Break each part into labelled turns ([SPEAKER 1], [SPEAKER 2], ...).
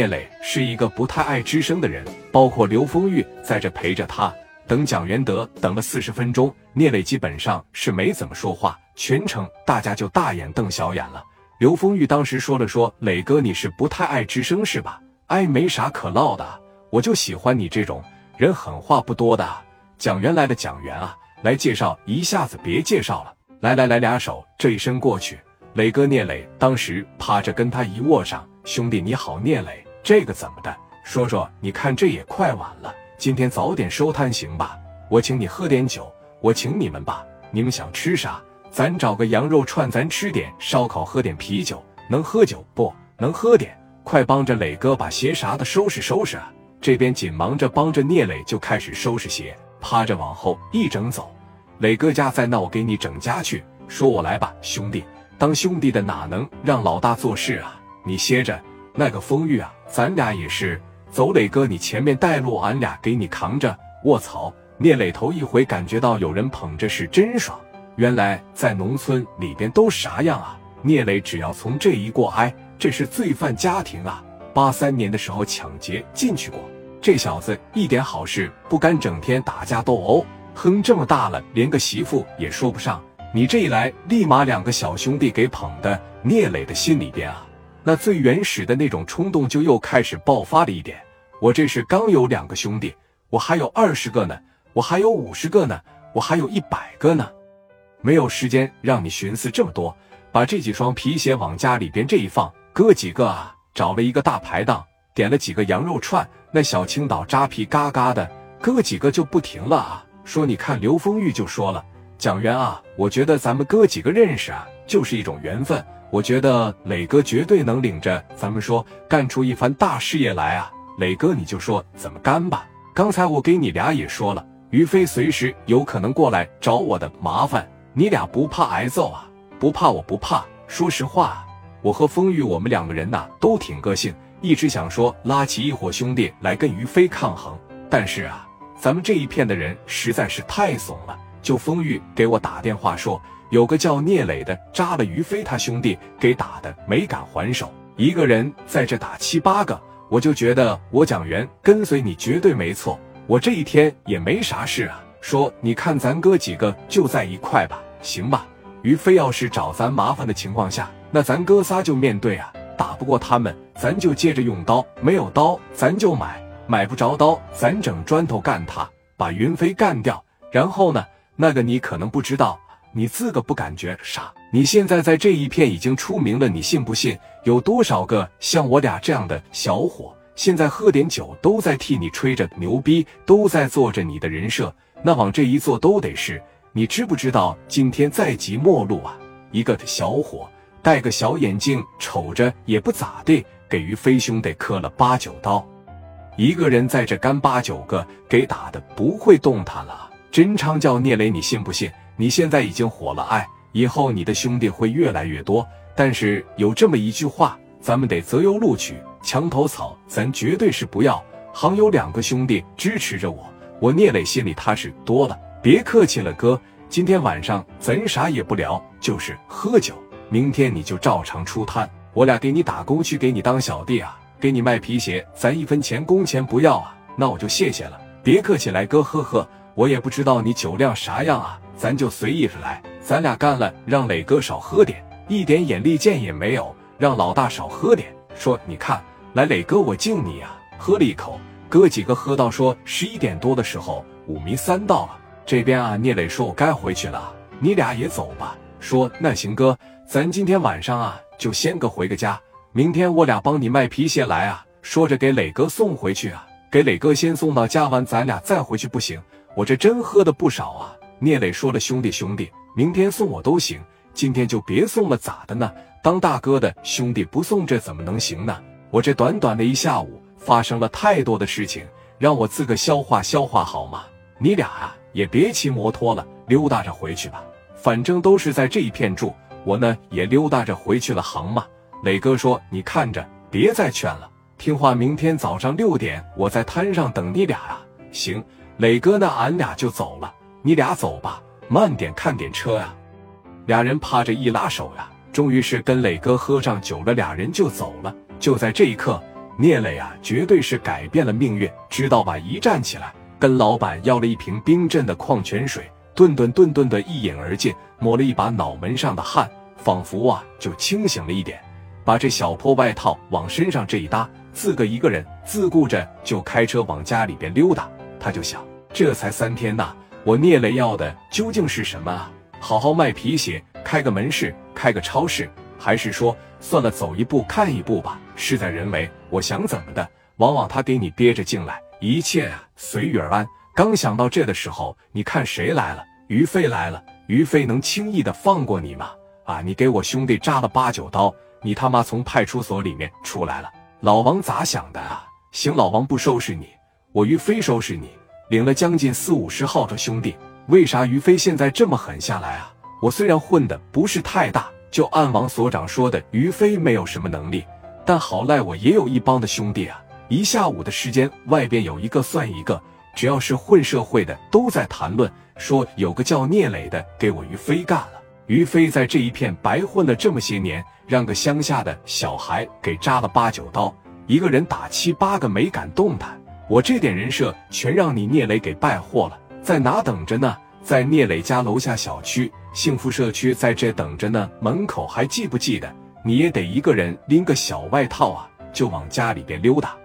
[SPEAKER 1] 聂磊是一个不太爱吱声的人，包括刘丰玉在这陪着他。等蒋元德等了四十分钟，聂磊基本上是没怎么说话，全程大家就大眼瞪小眼了。刘丰玉当时说了说：“磊哥，你是不太爱吱声是吧？哎，没啥可唠的，我就喜欢你这种人狠话不多的。”蒋元来的，蒋元啊，来介绍一下子，别介绍了，来来来，俩手这一伸过去，磊哥聂磊当时趴着跟他一握上，兄弟你好，聂磊。这个怎么的？说说，你看这也快晚了，今天早点收摊行吧？我请你喝点酒，我请你们吧。你们想吃啥？咱找个羊肉串，咱吃点烧烤，喝点啤酒。能喝酒不能喝点？快帮着磊哥把鞋啥的收拾收拾啊！这边紧忙着帮着聂磊就开始收拾鞋，趴着往后一整走。磊哥家在那，我给你整家去。说我来吧，兄弟，当兄弟的哪能让老大做事啊？你歇着。那个风玉啊，咱俩也是走，磊哥，你前面带路，俺俩给你扛着。卧槽！聂磊头一回感觉到有人捧着是真爽。原来在农村里边都啥样啊？聂磊只要从这一过，哎，这是罪犯家庭啊！八三年的时候抢劫进去过，这小子一点好事不干，整天打架斗殴，哼，这么大了连个媳妇也说不上。你这一来，立马两个小兄弟给捧的，聂磊的心里边啊。那最原始的那种冲动就又开始爆发了一点。我这是刚有两个兄弟，我还有二十个呢，我还有五十个呢，我还有一百个呢，没有时间让你寻思这么多。把这几双皮鞋往家里边这一放，哥几个啊，找了一个大排档，点了几个羊肉串，那小青岛扎皮嘎嘎的，哥几个就不停了啊，说你看刘丰玉就说了，蒋元啊，我觉得咱们哥几个认识啊，就是一种缘分。我觉得磊哥绝对能领着咱们说干出一番大事业来啊！磊哥，你就说怎么干吧。刚才我给你俩也说了，于飞随时有可能过来找我的麻烦，你俩不怕挨揍啊？不怕，我不怕。说实话，我和风玉我们两个人呐都挺个性，一直想说拉起一伙兄弟来跟于飞抗衡。但是啊，咱们这一片的人实在是太怂了。就风玉给我打电话说。有个叫聂磊的扎了于飞他兄弟给打的没敢还手，一个人在这打七八个，我就觉得我蒋元跟随你绝对没错，我这一天也没啥事啊。说你看咱哥几个就在一块吧，行吧？于飞要是找咱麻烦的情况下，那咱哥仨就面对啊，打不过他们，咱就接着用刀，没有刀咱就买，买不着刀咱整砖头干他，把云飞干掉。然后呢，那个你可能不知道。你自个不感觉傻？你现在在这一片已经出名了，你信不信？有多少个像我俩这样的小伙，现在喝点酒都在替你吹着牛逼，都在做着你的人设，那往这一坐都得是。你知不知道今天在即末路啊？一个小伙戴个小眼镜，瞅着也不咋地，给于飞兄弟磕了八九刀，一个人在这干八九个，给打的不会动弹了。真昌叫聂磊，你信不信？你现在已经火了，哎，以后你的兄弟会越来越多。但是有这么一句话，咱们得择优录取，墙头草咱绝对是不要。行有两个兄弟支持着我，我聂磊心里踏实多了。别客气了，哥，今天晚上咱啥也不聊，就是喝酒。明天你就照常出摊，我俩给你打工去，给你当小弟啊，给你卖皮鞋，咱一分钱工钱不要啊。那我就谢谢了，别客气，来哥，呵呵，我也不知道你酒量啥样啊。咱就随意着来，咱俩干了，让磊哥少喝点，一点眼力见也没有。让老大少喝点，说你看，来磊哥我敬你啊。喝了一口，哥几个喝到说十一点多的时候，五迷三道了。这边啊，聂磊说我该回去了，你俩也走吧。说那行哥，咱今天晚上啊就先个回个家，明天我俩帮你卖皮鞋来啊。说着给磊哥送回去啊，给磊哥先送到家完，咱俩再回去不行？我这真喝的不少啊。聂磊说了：“兄弟，兄弟，明天送我都行，今天就别送了，咋的呢？当大哥的兄弟不送，这怎么能行呢？我这短短的一下午发生了太多的事情，让我自个消化消化好吗？你俩啊，也别骑摩托了，溜达着回去吧。反正都是在这一片住，我呢也溜达着回去了，行吗？”磊哥说：“你看着，别再劝了，听话。明天早上六点，我在摊上等你俩啊。”行，磊哥，那俺俩就走了。你俩走吧，慢点看点车呀。俩人趴着一拉手呀，终于是跟磊哥喝上酒了，俩人就走了。就在这一刻，聂磊啊，绝对是改变了命运，知道吧？一站起来，跟老板要了一瓶冰镇的矿泉水，顿顿顿顿的一饮而尽，抹了一把脑门上的汗，仿佛啊就清醒了一点，把这小破外套往身上这一搭，自个一个人自顾着就开车往家里边溜达。他就想，这才三天呐，我聂磊要的究竟是什么啊？好好卖皮鞋，开个门市，开个超市，还是说算了，走一步看一步吧？事在人为，我想怎么的，往往他给你憋着进来，一切啊随遇而安。刚想到这的时候，你看谁来了？于飞来了。于飞能轻易的放过你吗？啊，你给我兄弟扎了八九刀，你他妈从派出所里面出来了，老王咋想的啊？行，老王不收拾你，我于飞收拾你。领了将近四五十号的兄弟。为啥于飞现在这么狠下来啊？我虽然混的不是太大，就按王所长说的，于飞没有什么能力，但好赖我也有一帮的兄弟啊！一下午的时间，外边有一个算一个，只要是混社会的都在谈论，说有个叫聂磊的给我于飞干了。于飞在这一片白混了这么些年，让个乡下的小孩给扎了八九刀，一个人打七八个没敢动弹，我这点人设全让你聂磊给败货了。在哪等着呢？在聂磊家楼下小区幸福社区，在这等着呢。门口还记不记得？你也得一个人拎个小外套啊，就往家里边溜达。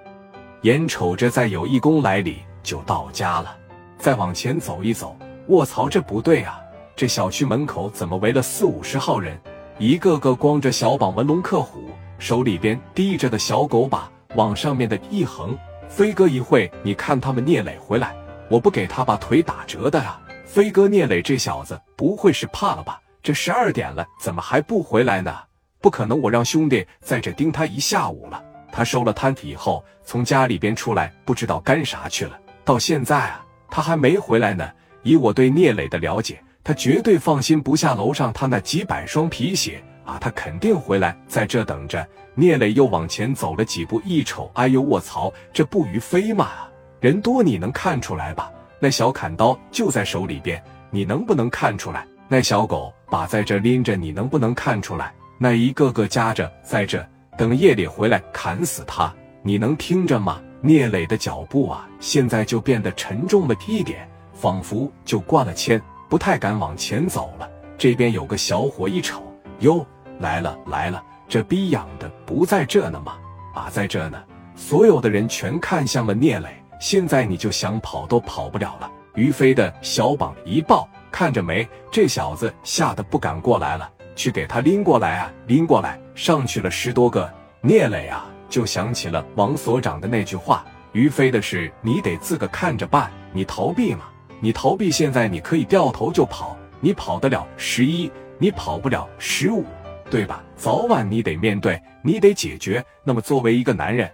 [SPEAKER 1] 眼瞅着再有一公来里就到家了，再往前走一走，卧槽，这不对啊！这小区门口怎么围了四五十号人？一个个光着小膀纹龙克虎，手里边提着的小狗把往上面的一横，飞哥一会，你看他们聂磊回来。我不给他把腿打折的啊！飞哥聂磊这小子不会是怕了吧？这十二点了，怎么还不回来呢？不可能，我让兄弟在这盯他一下午了。他收了摊子以后，从家里边出来，不知道干啥去了。到现在啊，他还没回来呢。以我对聂磊的了解，他绝对放心不下楼上他那几百双皮鞋啊！他肯定回来，在这等着。聂磊又往前走了几步，一瞅，哎呦卧槽，这不于飞吗？人多你能看出来吧？那小砍刀就在手里边，你能不能看出来？那小狗把在这拎着，你能不能看出来？那一个个夹着在这等夜里回来砍死他，你能听着吗？聂磊的脚步啊，现在就变得沉重了一点，仿佛就灌了铅，不太敢往前走了。这边有个小伙一瞅，哟，来了来了，这逼养的不在这呢吗？啊，在这呢。所有的人全看向了聂磊。现在你就想跑都跑不了了。于飞的小膀一抱，看着没？这小子吓得不敢过来了。去给他拎过来啊！拎过来，上去了十多个。聂磊啊，就想起了王所长的那句话：于飞的事，你得自个看着办。你逃避嘛？你逃避，现在你可以掉头就跑。你跑得了十一，你跑不了十五，对吧？早晚你得面对，你得解决。那么作为一个男人，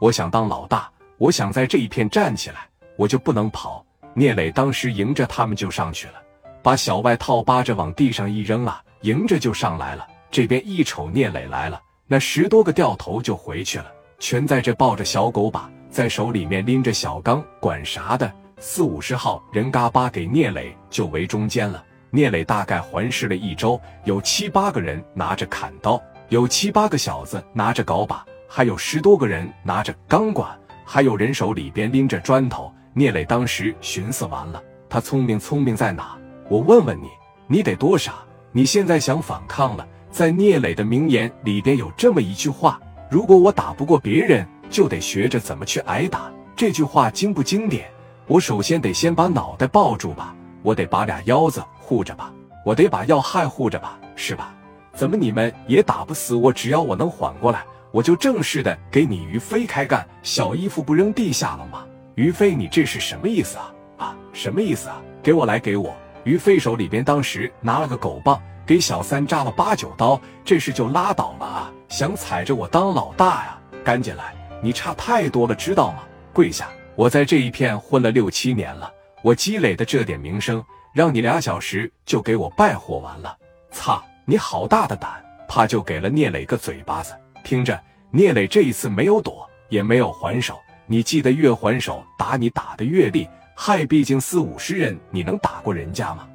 [SPEAKER 1] 我想当老大。我想在这一片站起来，我就不能跑。聂磊当时迎着他们就上去了，把小外套扒着往地上一扔啊，迎着就上来了。这边一瞅聂磊来了，那十多个掉头就回去了，全在这抱着小狗把，在手里面拎着小钢，管啥的？四五十号人嘎巴给聂磊就围中间了。聂磊大概环视了一周，有七八个人拿着砍刀，有七八个小子拿着镐把，还有十多个人拿着钢管。还有人手里边拎着砖头，聂磊当时寻思完了，他聪明聪明在哪？我问问你，你得多傻？你现在想反抗了？在聂磊的名言里边有这么一句话：如果我打不过别人，就得学着怎么去挨打。这句话经不经典？我首先得先把脑袋抱住吧，我得把俩腰子护着吧，我得把要害护着吧，是吧？怎么你们也打不死我？只要我能缓过来。我就正式的给你于飞开干，小衣服不扔地下了吗？于飞，你这是什么意思啊？啊，什么意思啊？给我来，给我！于飞手里边当时拿了个狗棒，给小三扎了八九刀，这事就拉倒了啊！想踩着我当老大呀？赶紧来！你差太多了，知道吗？跪下！我在这一片混了六七年了，我积累的这点名声，让你俩小时就给我败火完了！操，你好大的胆！怕就给了聂磊个嘴巴子。听着，聂磊这一次没有躲，也没有还手。你记得越还手，打你打的越厉害。毕竟四五十人，你能打过人家吗？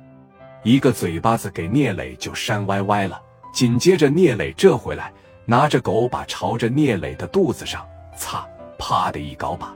[SPEAKER 1] 一个嘴巴子给聂磊就扇歪歪了。紧接着，聂磊这回来，拿着狗把朝着聂磊的肚子上擦，啪的一高把。